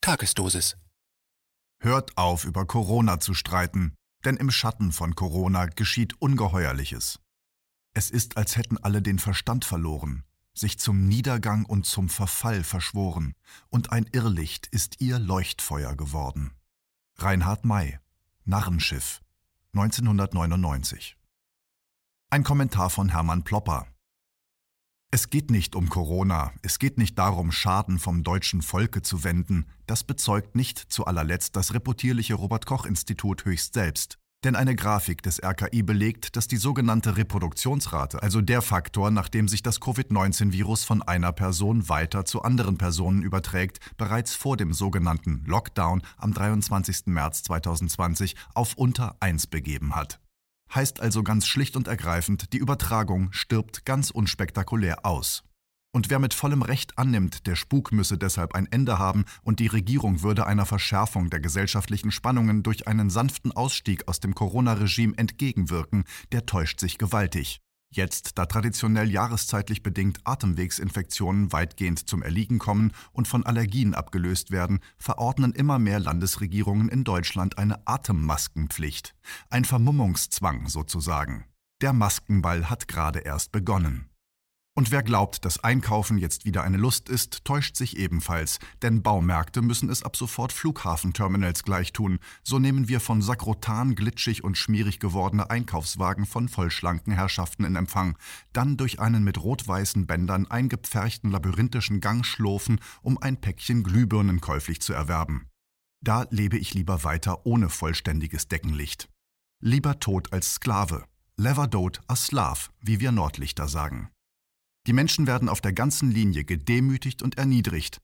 Tagesdosis. Hört auf, über Corona zu streiten, denn im Schatten von Corona geschieht Ungeheuerliches. Es ist, als hätten alle den Verstand verloren, sich zum Niedergang und zum Verfall verschworen, und ein Irrlicht ist ihr Leuchtfeuer geworden. Reinhard May, Narrenschiff, 1999. Ein Kommentar von Hermann Plopper. Es geht nicht um Corona, es geht nicht darum, Schaden vom deutschen Volke zu wenden, das bezeugt nicht zu allerletzt das reputierliche Robert Koch Institut höchst selbst. Denn eine Grafik des RKI belegt, dass die sogenannte Reproduktionsrate, also der Faktor, nach dem sich das Covid-19-Virus von einer Person weiter zu anderen Personen überträgt, bereits vor dem sogenannten Lockdown am 23. März 2020 auf unter 1 begeben hat. Heißt also ganz schlicht und ergreifend, die Übertragung stirbt ganz unspektakulär aus. Und wer mit vollem Recht annimmt, der Spuk müsse deshalb ein Ende haben und die Regierung würde einer Verschärfung der gesellschaftlichen Spannungen durch einen sanften Ausstieg aus dem Corona-Regime entgegenwirken, der täuscht sich gewaltig. Jetzt, da traditionell jahreszeitlich bedingt Atemwegsinfektionen weitgehend zum Erliegen kommen und von Allergien abgelöst werden, verordnen immer mehr Landesregierungen in Deutschland eine Atemmaskenpflicht. Ein Vermummungszwang sozusagen. Der Maskenball hat gerade erst begonnen. Und wer glaubt, dass Einkaufen jetzt wieder eine Lust ist, täuscht sich ebenfalls, denn Baumärkte müssen es ab sofort Flughafenterminals gleich tun. So nehmen wir von Sakrotan glitschig und schmierig gewordene Einkaufswagen von vollschlanken Herrschaften in Empfang, dann durch einen mit rot-weißen Bändern eingepferchten labyrinthischen Gang schlurfen, um ein Päckchen Glühbirnen käuflich zu erwerben. Da lebe ich lieber weiter ohne vollständiges Deckenlicht. Lieber tot als Sklave. Lever dot a Slav, wie wir Nordlichter sagen. Die Menschen werden auf der ganzen Linie gedemütigt und erniedrigt.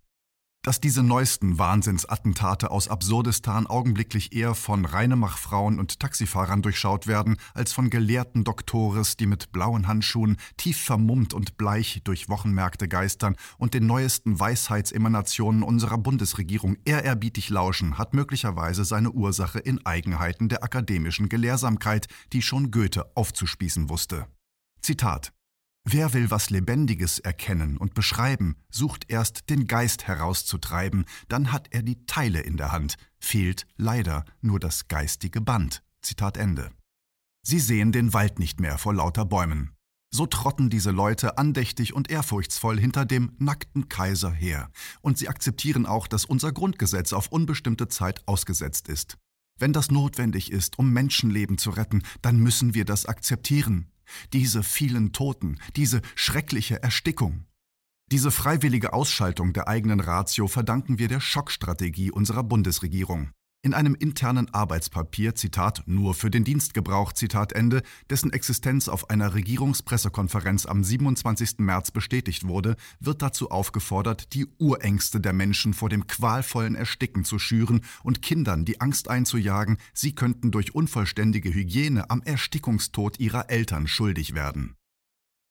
Dass diese neuesten Wahnsinnsattentate aus Absurdistan augenblicklich eher von Reinemachfrauen und Taxifahrern durchschaut werden, als von gelehrten Doktores, die mit blauen Handschuhen, tief vermummt und bleich durch Wochenmärkte geistern und den neuesten Weisheitsemanationen unserer Bundesregierung ehrerbietig lauschen, hat möglicherweise seine Ursache in Eigenheiten der akademischen Gelehrsamkeit, die schon Goethe aufzuspießen wusste. Zitat Wer will was Lebendiges erkennen und beschreiben, sucht erst den Geist herauszutreiben, dann hat er die Teile in der Hand, fehlt leider nur das geistige Band. Zitat Ende. Sie sehen den Wald nicht mehr vor lauter Bäumen. So trotten diese Leute andächtig und ehrfurchtsvoll hinter dem nackten Kaiser her. Und sie akzeptieren auch, dass unser Grundgesetz auf unbestimmte Zeit ausgesetzt ist. Wenn das notwendig ist, um Menschenleben zu retten, dann müssen wir das akzeptieren. Diese vielen Toten, diese schreckliche Erstickung. Diese freiwillige Ausschaltung der eigenen Ratio verdanken wir der Schockstrategie unserer Bundesregierung. In einem internen Arbeitspapier, Zitat, nur für den Dienstgebrauch, Zitat Ende, dessen Existenz auf einer Regierungspressekonferenz am 27. März bestätigt wurde, wird dazu aufgefordert, die Urängste der Menschen vor dem qualvollen Ersticken zu schüren und Kindern die Angst einzujagen, sie könnten durch unvollständige Hygiene am Erstickungstod ihrer Eltern schuldig werden.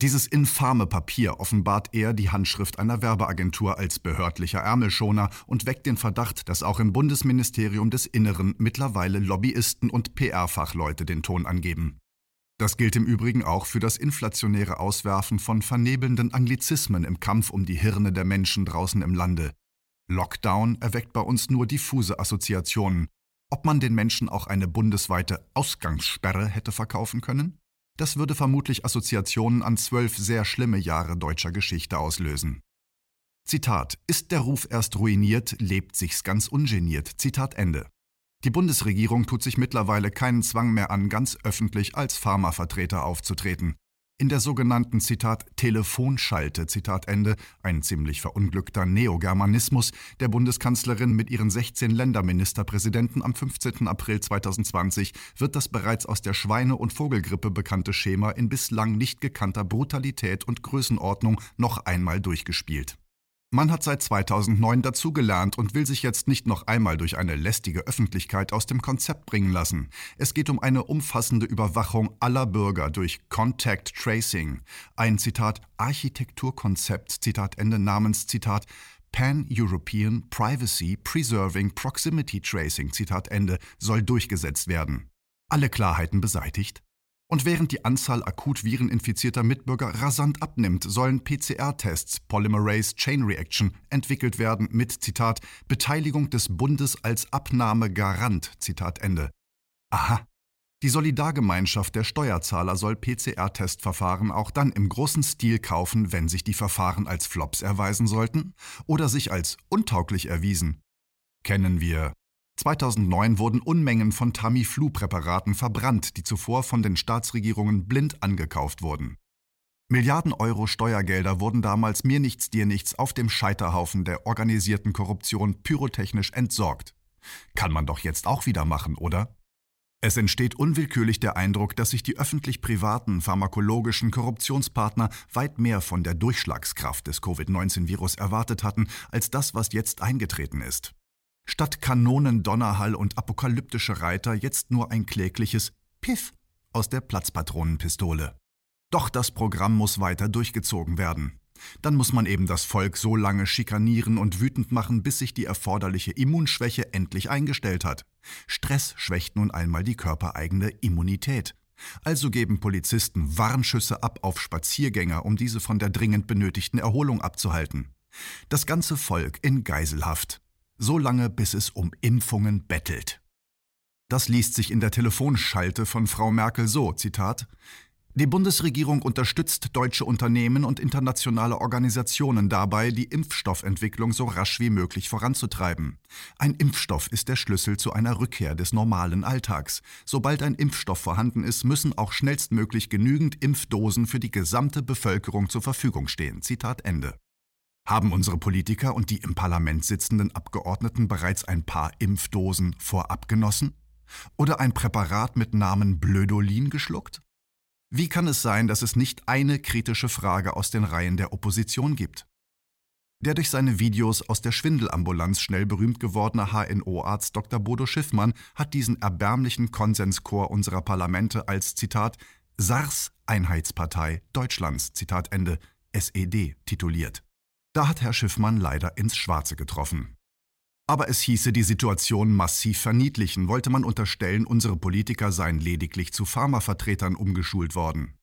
Dieses infame Papier offenbart eher die Handschrift einer Werbeagentur als behördlicher Ärmelschoner und weckt den Verdacht, dass auch im Bundesministerium des Inneren mittlerweile Lobbyisten und PR-Fachleute den Ton angeben. Das gilt im Übrigen auch für das inflationäre Auswerfen von vernebelnden Anglizismen im Kampf um die Hirne der Menschen draußen im Lande. Lockdown erweckt bei uns nur diffuse Assoziationen. Ob man den Menschen auch eine bundesweite Ausgangssperre hätte verkaufen können? Das würde vermutlich Assoziationen an zwölf sehr schlimme Jahre deutscher Geschichte auslösen. Zitat: Ist der Ruf erst ruiniert, lebt sich's ganz ungeniert. Zitat Ende. Die Bundesregierung tut sich mittlerweile keinen Zwang mehr an, ganz öffentlich als Pharmavertreter aufzutreten. In der sogenannten Zitat Telefonschalte, Zitat Ende, ein ziemlich verunglückter Neogermanismus der Bundeskanzlerin mit ihren 16 Länderministerpräsidenten am 15. April 2020 wird das bereits aus der Schweine- und Vogelgrippe bekannte Schema in bislang nicht gekannter Brutalität und Größenordnung noch einmal durchgespielt. Man hat seit 2009 dazugelernt und will sich jetzt nicht noch einmal durch eine lästige Öffentlichkeit aus dem Konzept bringen lassen. Es geht um eine umfassende Überwachung aller Bürger durch Contact Tracing. Ein Zitat Architekturkonzept, Zitat Ende namens Zitat Pan-European Privacy Preserving Proximity Tracing, Zitat Ende, soll durchgesetzt werden. Alle Klarheiten beseitigt? Und während die Anzahl akut vireninfizierter Mitbürger rasant abnimmt, sollen PCR-Tests Polymerase Chain Reaction entwickelt werden mit Zitat Beteiligung des Bundes als Abnahmegarant. Zitat Ende. Aha. Die Solidargemeinschaft der Steuerzahler soll PCR-Testverfahren auch dann im großen Stil kaufen, wenn sich die Verfahren als Flops erweisen sollten oder sich als untauglich erwiesen. Kennen wir 2009 wurden Unmengen von Tamiflu-Präparaten verbrannt, die zuvor von den Staatsregierungen blind angekauft wurden. Milliarden Euro Steuergelder wurden damals mir nichts, dir nichts auf dem Scheiterhaufen der organisierten Korruption pyrotechnisch entsorgt. Kann man doch jetzt auch wieder machen, oder? Es entsteht unwillkürlich der Eindruck, dass sich die öffentlich-privaten pharmakologischen Korruptionspartner weit mehr von der Durchschlagskraft des Covid-19-Virus erwartet hatten, als das, was jetzt eingetreten ist. Statt Kanonen, Donnerhall und apokalyptische Reiter jetzt nur ein klägliches Piff aus der Platzpatronenpistole. Doch das Programm muss weiter durchgezogen werden. Dann muss man eben das Volk so lange schikanieren und wütend machen, bis sich die erforderliche Immunschwäche endlich eingestellt hat. Stress schwächt nun einmal die körpereigene Immunität. Also geben Polizisten Warnschüsse ab auf Spaziergänger, um diese von der dringend benötigten Erholung abzuhalten. Das ganze Volk in Geiselhaft so lange bis es um Impfungen bettelt. Das liest sich in der Telefonschalte von Frau Merkel so, Zitat, die Bundesregierung unterstützt deutsche Unternehmen und internationale Organisationen dabei, die Impfstoffentwicklung so rasch wie möglich voranzutreiben. Ein Impfstoff ist der Schlüssel zu einer Rückkehr des normalen Alltags. Sobald ein Impfstoff vorhanden ist, müssen auch schnellstmöglich genügend Impfdosen für die gesamte Bevölkerung zur Verfügung stehen. Zitat Ende. Haben unsere Politiker und die im Parlament sitzenden Abgeordneten bereits ein paar Impfdosen vorab genossen? Oder ein Präparat mit Namen Blödolin geschluckt? Wie kann es sein, dass es nicht eine kritische Frage aus den Reihen der Opposition gibt? Der durch seine Videos aus der Schwindelambulanz schnell berühmt gewordene HNO-Arzt Dr. Bodo Schiffmann hat diesen erbärmlichen Konsenschor unserer Parlamente als Zitat SARS-Einheitspartei Deutschlands Zitat Ende SED tituliert. Da hat Herr Schiffmann leider ins Schwarze getroffen. Aber es hieße die Situation massiv verniedlichen, wollte man unterstellen, unsere Politiker seien lediglich zu Pharmavertretern umgeschult worden.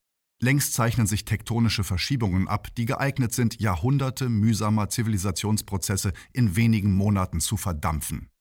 Längst zeichnen sich tektonische Verschiebungen ab, die geeignet sind, Jahrhunderte mühsamer Zivilisationsprozesse in wenigen Monaten zu verdampfen.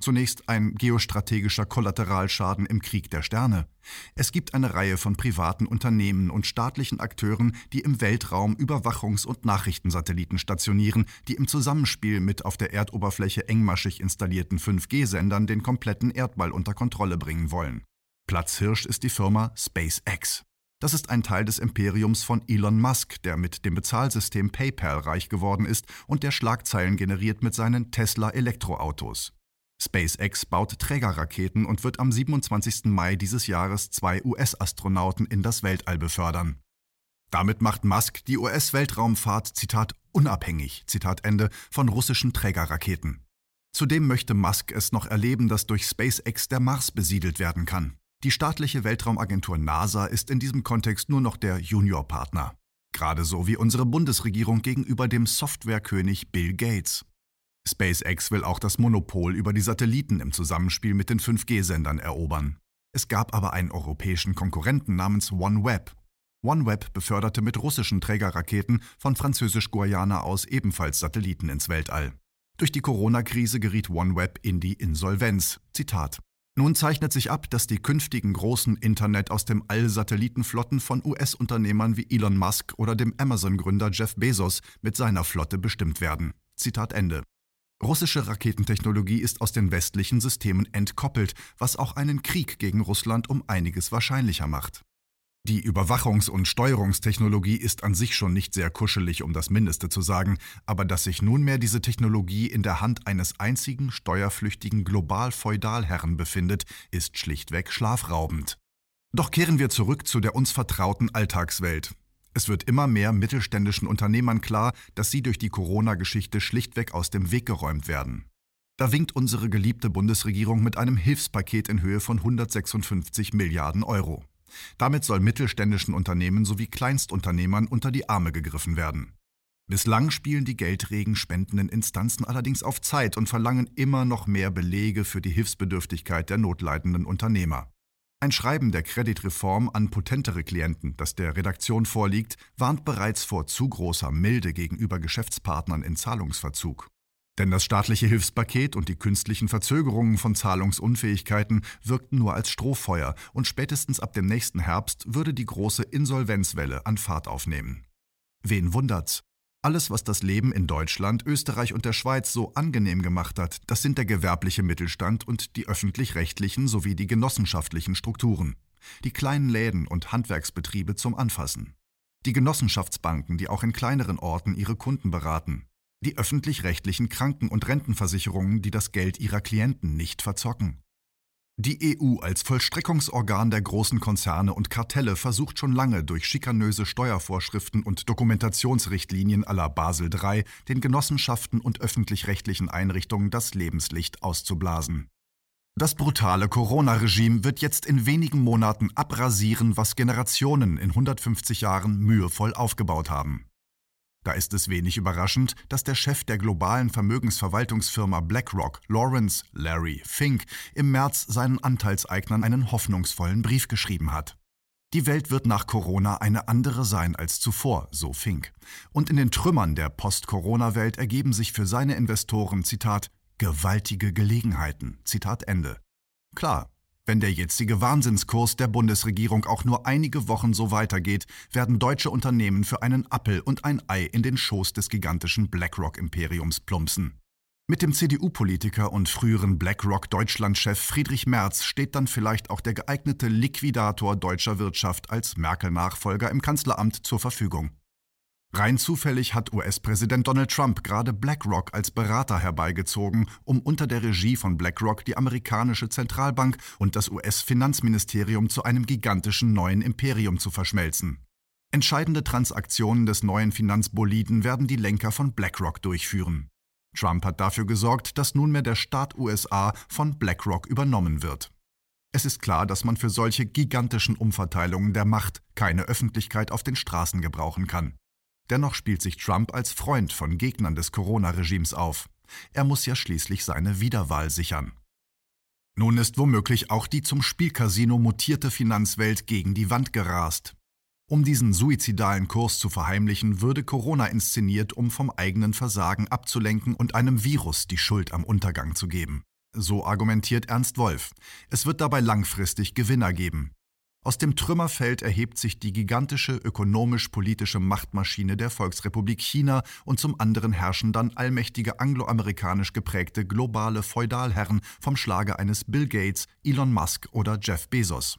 Zunächst ein geostrategischer Kollateralschaden im Krieg der Sterne. Es gibt eine Reihe von privaten Unternehmen und staatlichen Akteuren, die im Weltraum Überwachungs- und Nachrichtensatelliten stationieren, die im Zusammenspiel mit auf der Erdoberfläche engmaschig installierten 5G-Sendern den kompletten Erdball unter Kontrolle bringen wollen. Platzhirsch ist die Firma SpaceX. Das ist ein Teil des Imperiums von Elon Musk, der mit dem Bezahlsystem PayPal reich geworden ist und der Schlagzeilen generiert mit seinen Tesla-Elektroautos. SpaceX baut Trägerraketen und wird am 27. Mai dieses Jahres zwei US-Astronauten in das Weltall befördern. Damit macht Musk die US-Weltraumfahrt, Zitat, unabhängig, Zitat Ende, von russischen Trägerraketen. Zudem möchte Musk es noch erleben, dass durch SpaceX der Mars besiedelt werden kann. Die staatliche Weltraumagentur NASA ist in diesem Kontext nur noch der Juniorpartner. Gerade so wie unsere Bundesregierung gegenüber dem Softwarekönig Bill Gates. SpaceX will auch das Monopol über die Satelliten im Zusammenspiel mit den 5G-Sendern erobern. Es gab aber einen europäischen Konkurrenten namens OneWeb. OneWeb beförderte mit russischen Trägerraketen von französisch-Guayana aus ebenfalls Satelliten ins Weltall. Durch die Corona-Krise geriet OneWeb in die Insolvenz. Zitat. Nun zeichnet sich ab, dass die künftigen großen Internet aus dem All Satellitenflotten von US-Unternehmern wie Elon Musk oder dem Amazon-Gründer Jeff Bezos mit seiner Flotte bestimmt werden. Zitat Ende. Russische Raketentechnologie ist aus den westlichen Systemen entkoppelt, was auch einen Krieg gegen Russland um einiges wahrscheinlicher macht. Die Überwachungs- und Steuerungstechnologie ist an sich schon nicht sehr kuschelig, um das Mindeste zu sagen, aber dass sich nunmehr diese Technologie in der Hand eines einzigen steuerflüchtigen Global-Feudalherren befindet, ist schlichtweg schlafraubend. Doch kehren wir zurück zu der uns vertrauten Alltagswelt. Es wird immer mehr mittelständischen Unternehmern klar, dass sie durch die Corona-Geschichte schlichtweg aus dem Weg geräumt werden. Da winkt unsere geliebte Bundesregierung mit einem Hilfspaket in Höhe von 156 Milliarden Euro. Damit soll mittelständischen Unternehmen sowie Kleinstunternehmern unter die Arme gegriffen werden. Bislang spielen die Geldregen spendenden Instanzen allerdings auf Zeit und verlangen immer noch mehr Belege für die Hilfsbedürftigkeit der notleidenden Unternehmer. Ein Schreiben der Kreditreform an potentere Klienten, das der Redaktion vorliegt, warnt bereits vor zu großer Milde gegenüber Geschäftspartnern in Zahlungsverzug. Denn das staatliche Hilfspaket und die künstlichen Verzögerungen von Zahlungsunfähigkeiten wirkten nur als Strohfeuer und spätestens ab dem nächsten Herbst würde die große Insolvenzwelle an Fahrt aufnehmen. Wen wundert's? Alles, was das Leben in Deutschland, Österreich und der Schweiz so angenehm gemacht hat, das sind der gewerbliche Mittelstand und die öffentlich-rechtlichen sowie die genossenschaftlichen Strukturen. Die kleinen Läden und Handwerksbetriebe zum Anfassen. Die Genossenschaftsbanken, die auch in kleineren Orten ihre Kunden beraten. Die öffentlich-rechtlichen Kranken- und Rentenversicherungen, die das Geld ihrer Klienten nicht verzocken. Die EU als Vollstreckungsorgan der großen Konzerne und Kartelle versucht schon lange durch schikanöse Steuervorschriften und Dokumentationsrichtlinien aller Basel III den Genossenschaften und öffentlich-rechtlichen Einrichtungen das Lebenslicht auszublasen. Das brutale Corona-Regime wird jetzt in wenigen Monaten abrasieren, was Generationen in 150 Jahren mühevoll aufgebaut haben. Da ist es wenig überraschend, dass der Chef der globalen Vermögensverwaltungsfirma BlackRock, Lawrence Larry Fink, im März seinen Anteilseignern einen hoffnungsvollen Brief geschrieben hat. Die Welt wird nach Corona eine andere sein als zuvor, so Fink. Und in den Trümmern der Post-Corona-Welt ergeben sich für seine Investoren, Zitat, gewaltige Gelegenheiten, Zitat Ende. Klar, wenn der jetzige Wahnsinnskurs der Bundesregierung auch nur einige Wochen so weitergeht, werden deutsche Unternehmen für einen Appel und ein Ei in den Schoß des gigantischen BlackRock-Imperiums plumpsen. Mit dem CDU-Politiker und früheren BlackRock-Deutschlandchef Friedrich Merz steht dann vielleicht auch der geeignete Liquidator deutscher Wirtschaft als Merkel-Nachfolger im Kanzleramt zur Verfügung. Rein zufällig hat US-Präsident Donald Trump gerade BlackRock als Berater herbeigezogen, um unter der Regie von BlackRock die amerikanische Zentralbank und das US-Finanzministerium zu einem gigantischen neuen Imperium zu verschmelzen. Entscheidende Transaktionen des neuen Finanzboliden werden die Lenker von BlackRock durchführen. Trump hat dafür gesorgt, dass nunmehr der Staat USA von BlackRock übernommen wird. Es ist klar, dass man für solche gigantischen Umverteilungen der Macht keine Öffentlichkeit auf den Straßen gebrauchen kann. Dennoch spielt sich Trump als Freund von Gegnern des Corona-Regimes auf. Er muss ja schließlich seine Wiederwahl sichern. Nun ist womöglich auch die zum Spielcasino mutierte Finanzwelt gegen die Wand gerast. Um diesen suizidalen Kurs zu verheimlichen, würde Corona inszeniert, um vom eigenen Versagen abzulenken und einem Virus die Schuld am Untergang zu geben. So argumentiert Ernst Wolf. Es wird dabei langfristig Gewinner geben. Aus dem Trümmerfeld erhebt sich die gigantische ökonomisch-politische Machtmaschine der Volksrepublik China und zum anderen herrschen dann allmächtige angloamerikanisch geprägte globale Feudalherren vom Schlage eines Bill Gates, Elon Musk oder Jeff Bezos.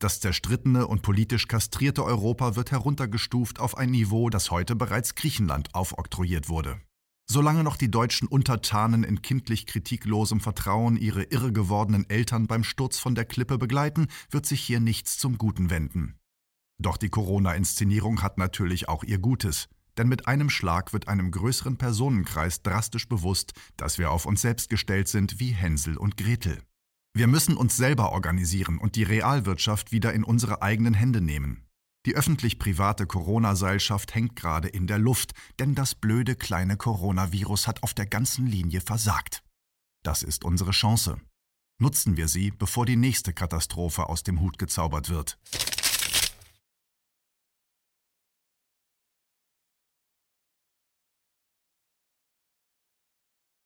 Das zerstrittene und politisch kastrierte Europa wird heruntergestuft auf ein Niveau, das heute bereits Griechenland aufoktroyiert wurde. Solange noch die deutschen Untertanen in kindlich kritiklosem Vertrauen ihre irre gewordenen Eltern beim Sturz von der Klippe begleiten, wird sich hier nichts zum Guten wenden. Doch die Corona-Inszenierung hat natürlich auch ihr Gutes. Denn mit einem Schlag wird einem größeren Personenkreis drastisch bewusst, dass wir auf uns selbst gestellt sind wie Hänsel und Gretel. Wir müssen uns selber organisieren und die Realwirtschaft wieder in unsere eigenen Hände nehmen. Die öffentlich-private Corona-Seilschaft hängt gerade in der Luft, denn das blöde kleine Coronavirus hat auf der ganzen Linie versagt. Das ist unsere Chance. Nutzen wir sie, bevor die nächste Katastrophe aus dem Hut gezaubert wird.